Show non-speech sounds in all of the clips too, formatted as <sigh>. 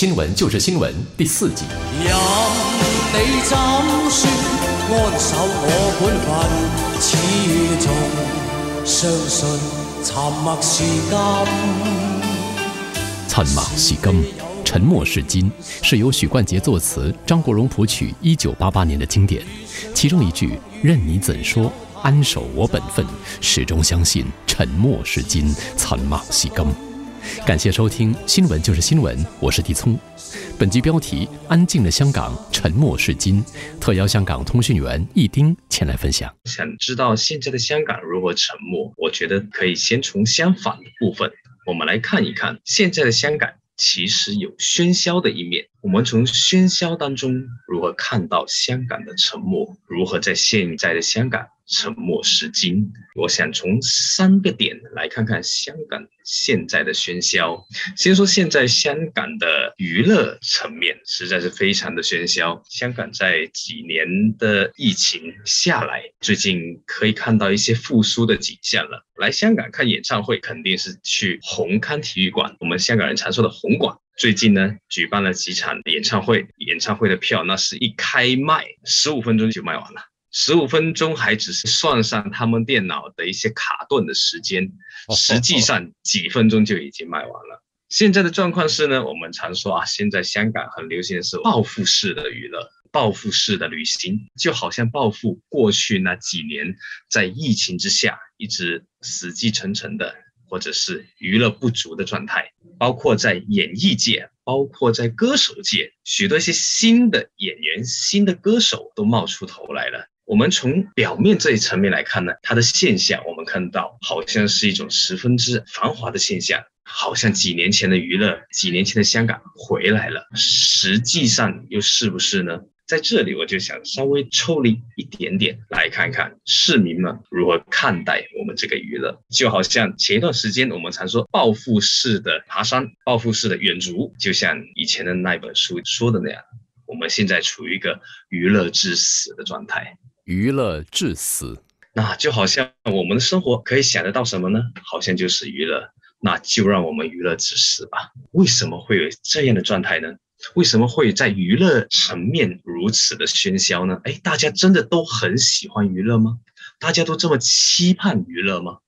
新闻就是新闻第四集。任你怎说，安守我本分，始终相信沉默是金。沉默是金，沉默是金，是由许冠杰作词，张国荣谱曲，一九八八年的经典。其中一句“任你怎说，安守我本分，始终相信沉默是金，沉默是金”。感谢收听《新闻就是新闻》，我是狄聪。本集标题：安静的香港，沉默是金。特邀香港通讯员易丁前来分享。想知道现在的香港如何沉默？我觉得可以先从相反的部分，我们来看一看现在的香港其实有喧嚣的一面。我们从喧嚣当中如何看到香港的沉默？如何在现在的香港？沉默是金。我想从三个点来看看香港现在的喧嚣。先说现在香港的娱乐层面，实在是非常的喧嚣。香港在几年的疫情下来，最近可以看到一些复苏的景象了。来香港看演唱会，肯定是去红磡体育馆，我们香港人常说的红馆。最近呢，举办了几场演唱会，演唱会的票那是一开卖，十五分钟就卖完了。十五分钟还只是算上他们电脑的一些卡顿的时间，实际上几分钟就已经卖完了。现在的状况是呢，我们常说啊，现在香港很流行的是报复式的娱乐，报复式的旅行，就好像报复过去那几年在疫情之下一直死气沉沉的，或者是娱乐不足的状态。包括在演艺界，包括在歌手界，许多一些新的演员、新的歌手都冒出头来了。我们从表面这一层面来看呢，它的现象，我们看到好像是一种十分之繁华的现象，好像几年前的娱乐，几年前的香港回来了，实际上又是不是呢？在这里，我就想稍微抽离一点点来看看市民们如何看待我们这个娱乐，就好像前一段时间我们常说报复式的爬山、报复式的远足，就像以前的那本书说的那样，我们现在处于一个娱乐致死的状态。娱乐至死，那就好像我们的生活可以想得到什么呢？好像就是娱乐，那就让我们娱乐至死吧。为什么会有这样的状态呢？为什么会在娱乐层面如此的喧嚣呢？哎，大家真的都很喜欢娱乐吗？大家都这么期盼娱乐吗？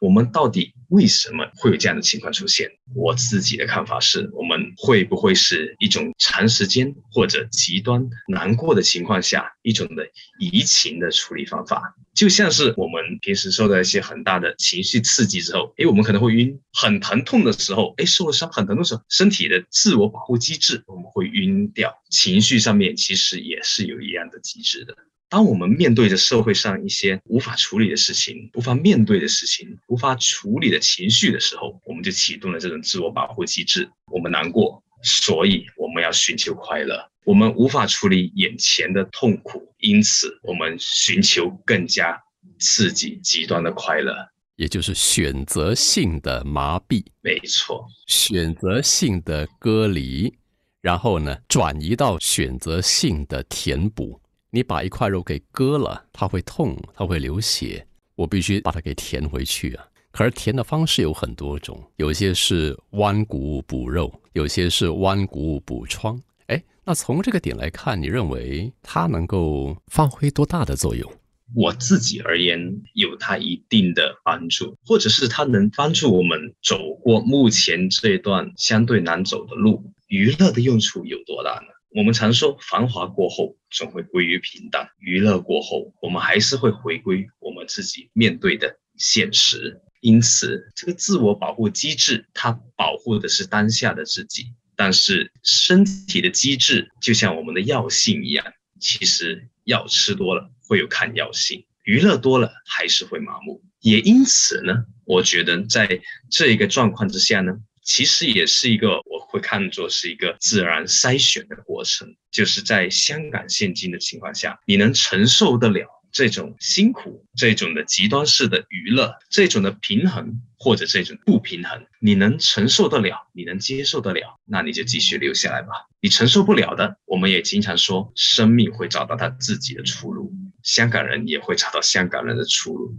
我们到底为什么会有这样的情况出现？我自己的看法是，我们会不会是一种长时间或者极端难过的情况下一种的移情的处理方法？就像是我们平时受到一些很大的情绪刺激之后，诶，我们可能会晕，很疼痛的时候，诶，受了伤很疼痛的时候，身体的自我保护机制我们会晕掉。情绪上面其实也是有一样的机制的。当我们面对着社会上一些无法处理的事情、无法面对的事情、无法处理的情绪的时候，我们就启动了这种自我保护机制。我们难过，所以我们要寻求快乐。我们无法处理眼前的痛苦，因此我们寻求更加刺激、极端的快乐，也就是选择性的麻痹。没错，选择性的隔离，然后呢，转移到选择性的填补。你把一块肉给割了，它会痛，它会流血，我必须把它给填回去啊。可是填的方式有很多种，有些是剜骨补肉，有些是剜骨补疮。哎，那从这个点来看，你认为它能够发挥多大的作用？我自己而言，有它一定的帮助，或者是它能帮助我们走过目前这段相对难走的路。娱乐的用处有多大呢？我们常说，繁华过后总会归于平淡；娱乐过后，我们还是会回归我们自己面对的现实。因此，这个自我保护机制，它保护的是当下的自己。但是，身体的机制就像我们的药性一样，其实药吃多了会有抗药性，娱乐多了还是会麻木。也因此呢，我觉得在这一个状况之下呢。其实也是一个，我会看作是一个自然筛选的过程，就是在香港现今的情况下，你能承受得了这种辛苦，这种的极端式的娱乐，这种的平衡或者这种不平衡，你能承受得了，你能接受得了，那你就继续留下来吧。你承受不了的，我们也经常说，生命会找到他自己的出路，香港人也会找到香港人的出路。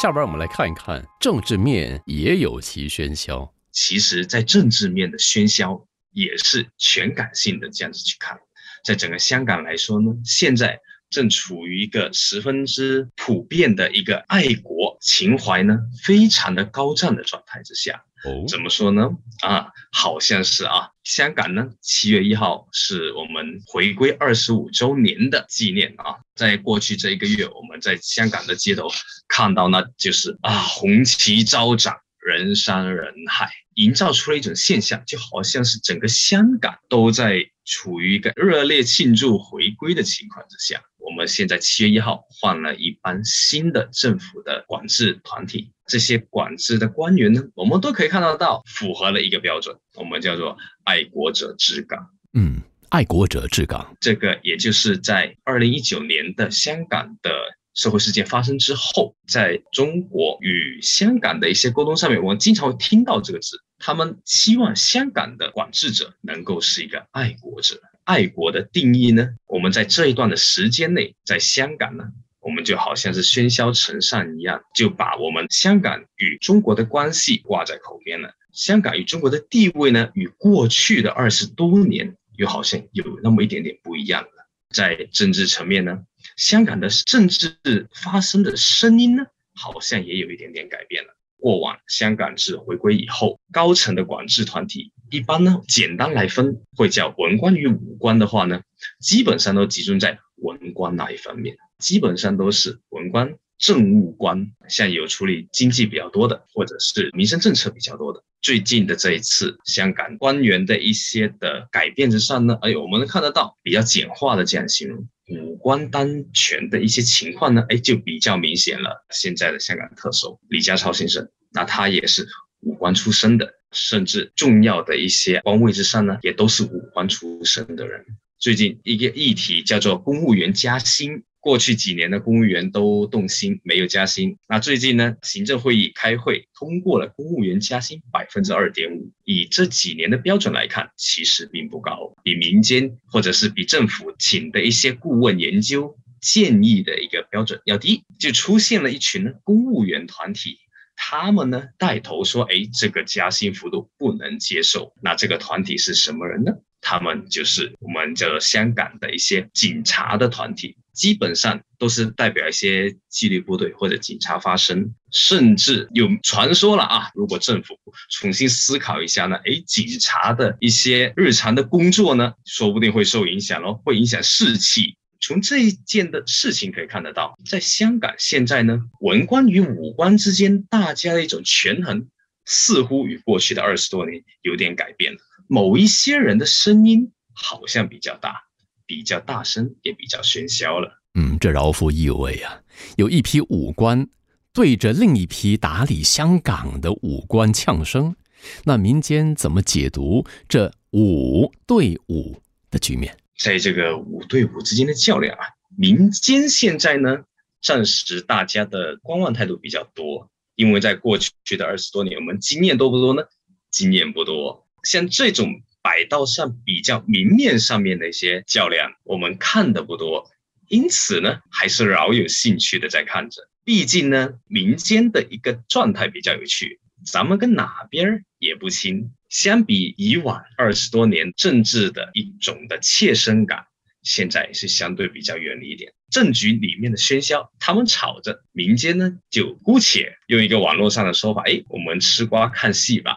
下边我们来看一看政治面也有其喧嚣。其实在政治面的喧嚣也是全感性的这样子去看。在整个香港来说呢，现在正处于一个十分之普遍的一个爱国情怀呢，非常的高涨的状态之下。哦，怎么说呢？啊，好像是啊，香港呢，七月一号是我们回归二十五周年的纪念啊。在过去这一个月，我们在香港的街头看到，那就是啊，红旗招展，人山人海，营造出了一种现象，就好像是整个香港都在处于一个热烈庆祝回归的情况之下。我们现在七月一号换了一班新的政府的管制团体。这些管制的官员呢，我们都可以看得到，符合了一个标准，我们叫做爱国者治港。嗯，爱国者治港，这个也就是在二零一九年的香港的社会事件发生之后，在中国与香港的一些沟通上面，我们经常会听到这个字，他们希望香港的管制者能够是一个爱国者。爱国的定义呢，我们在这一段的时间内，在香港呢。我们就好像是喧嚣成上一样，就把我们香港与中国的关系挂在口边了。香港与中国的地位呢，与过去的二十多年又好像有那么一点点不一样了。在政治层面呢，香港的政治发生的声音呢，好像也有一点点改变了。过往香港自回归以后，高层的管制团体一般呢，简单来分，会叫文官与武官的话呢，基本上都集中在文官那一方面。基本上都是文官、政务官，像有处理经济比较多的，或者是民生政策比较多的。最近的这一次，香港官员的一些的改变之上呢，哎，我们能看得到比较简化的这样形容，五官当权的一些情况呢，哎，就比较明显了。现在的香港特首李家超先生，那他也是五官出身的，甚至重要的一些官位之上呢，也都是五官出身的人。最近一个议题叫做公务员加薪。过去几年的公务员都动心，没有加薪。那最近呢，行政会议开会通过了公务员加薪百分之二点五。以这几年的标准来看，其实并不高，比民间或者是比政府请的一些顾问研究建议的一个标准要低。就出现了一群呢公务员团体，他们呢带头说：“哎，这个加薪幅度不能接受。”那这个团体是什么人呢？他们就是我们叫做香港的一些警察的团体。基本上都是代表一些纪律部队或者警察发声，甚至有传说了啊！如果政府重新思考一下呢，哎，警察的一些日常的工作呢，说不定会受影响咯，会影响士气。从这一件的事情可以看得到，在香港现在呢，文官与武官之间大家的一种权衡，似乎与过去的二十多年有点改变了。某一些人的声音好像比较大。比较大声，也比较喧嚣了。嗯，这饶富意味啊！有一批武官对着另一批打理香港的武官呛声，那民间怎么解读这五对五的局面？在这个五对五之间的较量啊，民间现在呢，暂时大家的观望态度比较多，因为在过去的二十多年，我们经验多不多呢？经验不多，像这种。摆到上比较明面上面的一些较量，我们看的不多，因此呢，还是饶有兴趣的在看着。毕竟呢，民间的一个状态比较有趣，咱们跟哪边也不亲。相比以往二十多年政治的一种的切身感，现在是相对比较远离一点。政局里面的喧嚣，他们吵着，民间呢就姑且用一个网络上的说法，哎，我们吃瓜看戏吧。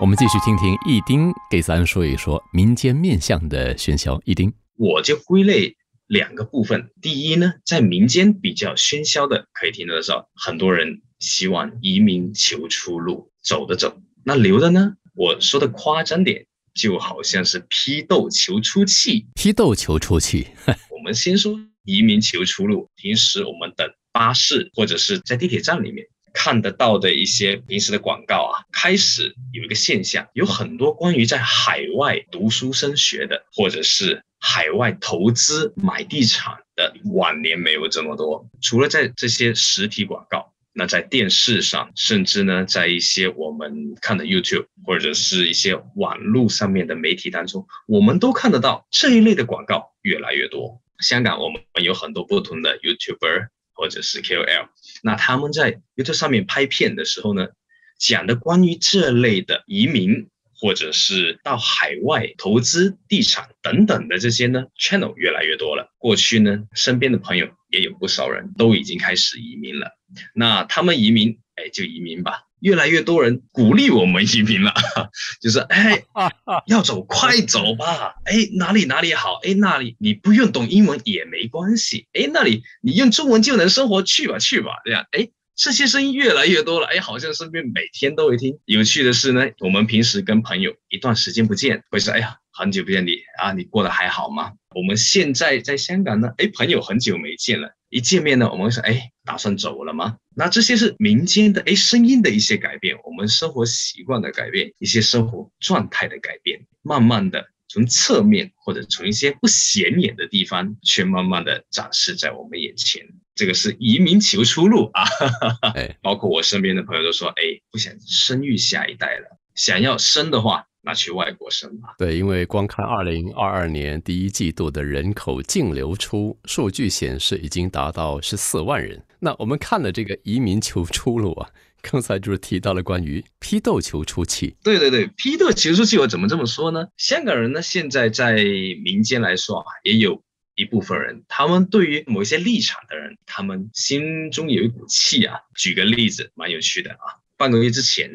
我们继续听听一丁给咱说一说民间面相的喧嚣。一丁，我就归类两个部分。第一呢，在民间比较喧嚣的，可以听得到很多人希望移民求出路，走的走。那留的呢，我说的夸张点，就好像是批斗求出气。批斗求出气。<laughs> <laughs> 我们先说移民求出路。平时我们等巴士或者是在地铁站里面。看得到的一些平时的广告啊，开始有一个现象，有很多关于在海外读书升学的，或者是海外投资买地产的，往年没有这么多。除了在这些实体广告，那在电视上，甚至呢，在一些我们看的 YouTube 或者是一些网络上面的媒体当中，我们都看得到这一类的广告越来越多。香港我们有很多不同的 YouTuber 或者是 KOL。那他们在 YouTube 上面拍片的时候呢，讲的关于这类的移民。或者是到海外投资地产等等的这些呢，channel 越来越多了。过去呢，身边的朋友也有不少人都已经开始移民了。那他们移民，哎，就移民吧。越来越多人鼓励我们移民了，<laughs> 就是哎，<laughs> 要走快走吧。哎，哪里哪里好，哎，那里你不用懂英文也没关系。哎，那里你用中文就能生活，去吧去吧，这样哎。这些声音越来越多了，哎，好像身边每天都会听。有趣的是呢，我们平时跟朋友一段时间不见，会说，哎呀，很久不见你啊，你过得还好吗？我们现在在香港呢，哎，朋友很久没见了，一见面呢，我们会说，哎，打算走了吗？那这些是民间的哎声音的一些改变，我们生活习惯的改变，一些生活状态的改变，慢慢的从侧面或者从一些不显眼的地方，却慢慢的展示在我们眼前。这个是移民求出路啊！<laughs> 哎，包括我身边的朋友都说，哎，不想生育下一代了，想要生的话，那去外国生吧。对，因为光看二零二二年第一季度的人口净流出数据显示，已经达到十四万人。那我们看了这个移民求出路啊，刚才就是提到了关于批斗求出气。对对对，批斗求出气，我怎么这么说呢？香港人呢，现在在民间来说啊，也有。一部分人，他们对于某一些立场的人，他们心中有一股气啊。举个例子，蛮有趣的啊。半个月之前，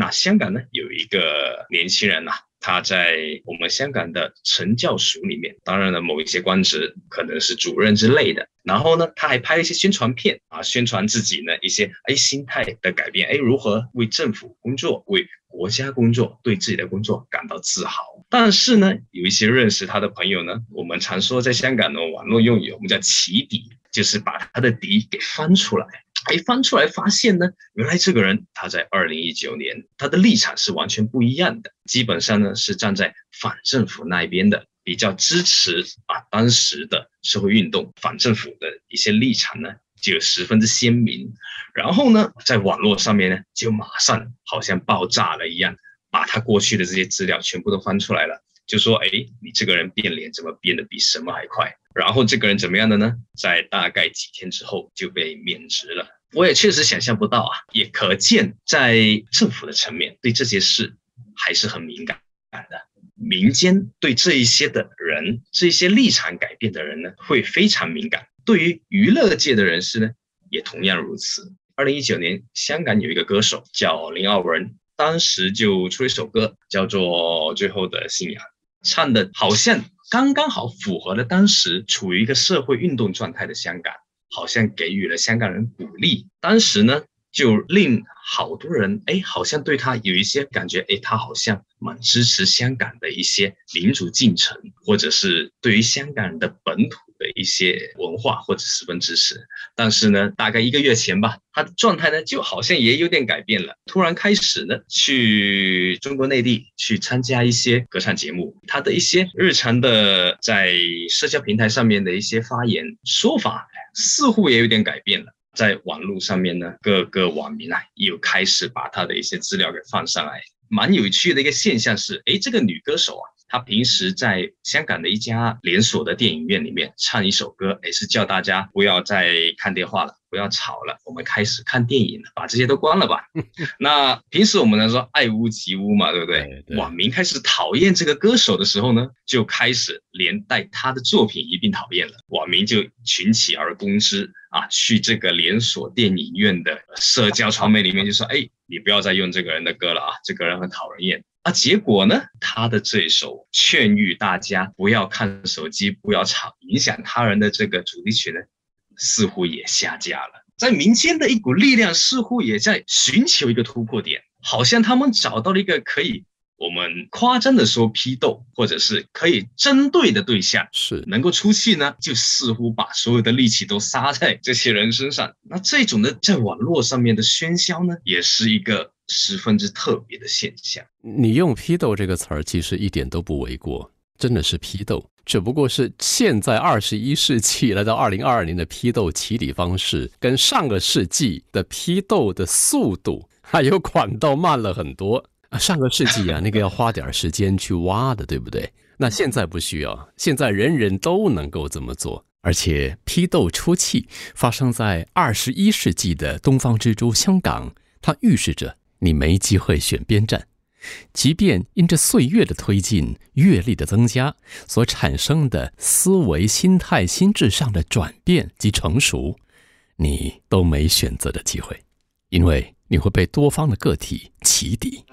那香港呢有一个年轻人呐，他在我们香港的惩教署里面，当然了，某一些官职可能是主任之类的。然后呢，他还拍了一些宣传片啊，宣传自己呢一些哎心态的改变，哎如何为政府工作，为国家工作，对自己的工作感到自豪。但是呢，有一些认识他的朋友呢，我们常说在香港的网络用语，我们叫起底，就是把他的底给翻出来。哎，翻出来发现呢，原来这个人他在二零一九年他的立场是完全不一样的，基本上呢是站在反政府那一边的，比较支持啊当时的社会运动，反政府的一些立场呢就十分之鲜明。然后呢，在网络上面呢，就马上好像爆炸了一样。把他过去的这些资料全部都翻出来了，就说：“哎，你这个人变脸怎么变得比什么还快？然后这个人怎么样的呢？在大概几天之后就被免职了。我也确实想象不到啊，也可见在政府的层面对这些事还是很敏感的。民间对这一些的人，这一些立场改变的人呢，会非常敏感。对于娱乐界的人士呢，也同样如此。二零一九年，香港有一个歌手叫林傲文。当时就出一首歌，叫做《最后的信仰》，唱的好像刚刚好符合了当时处于一个社会运动状态的香港，好像给予了香港人鼓励。当时呢，就令好多人哎，好像对他有一些感觉，哎，他好像蛮支持香港的一些民主进程，或者是对于香港人的本土。一些文化或者十分支持，但是呢，大概一个月前吧，他的状态呢就好像也有点改变了，突然开始呢去中国内地去参加一些歌唱节目，他的一些日常的在社交平台上面的一些发言说法似乎也有点改变了，在网络上面呢，各个网民啊又开始把他的一些资料给放上来，蛮有趣的一个现象是，哎，这个女歌手啊。他平时在香港的一家连锁的电影院里面唱一首歌，也是叫大家不要再看电话了，不要吵了，我们开始看电影了，把这些都关了吧。<laughs> 那平时我们来说爱屋及乌嘛，对不对？网民开始讨厌这个歌手的时候呢，就开始连带他的作品一并讨厌了。网民就群起而攻之啊，去这个连锁电影院的社交传媒里面就说：“哎，你不要再用这个人的歌了啊，这个人很讨人厌。”啊，结果呢？他的这首劝喻大家不要看手机、不要吵、影响他人的这个主题曲呢，似乎也下架了。在民间的一股力量似乎也在寻求一个突破点，好像他们找到了一个可以我们夸张的说批斗，或者是可以针对的对象，是能够出气呢，就似乎把所有的力气都撒在这些人身上。那这种的在网络上面的喧嚣呢，也是一个。十分之特别的现象。你用“批斗”这个词儿，其实一点都不为过，真的是批斗。只不过是现在二十一世纪来到二零二二年的批斗起底方式，跟上个世纪的批斗的速度还有管道慢了很多上个世纪啊，那个要花点时间去挖的，对不对？那现在不需要，现在人人都能够这么做。而且批斗出气发生在二十一世纪的东方之珠香港，它预示着你没机会选边站。即便因着岁月的推进、阅历的增加所产生的思维、心态、心智上的转变及成熟，你都没选择的机会，因为你会被多方的个体起底。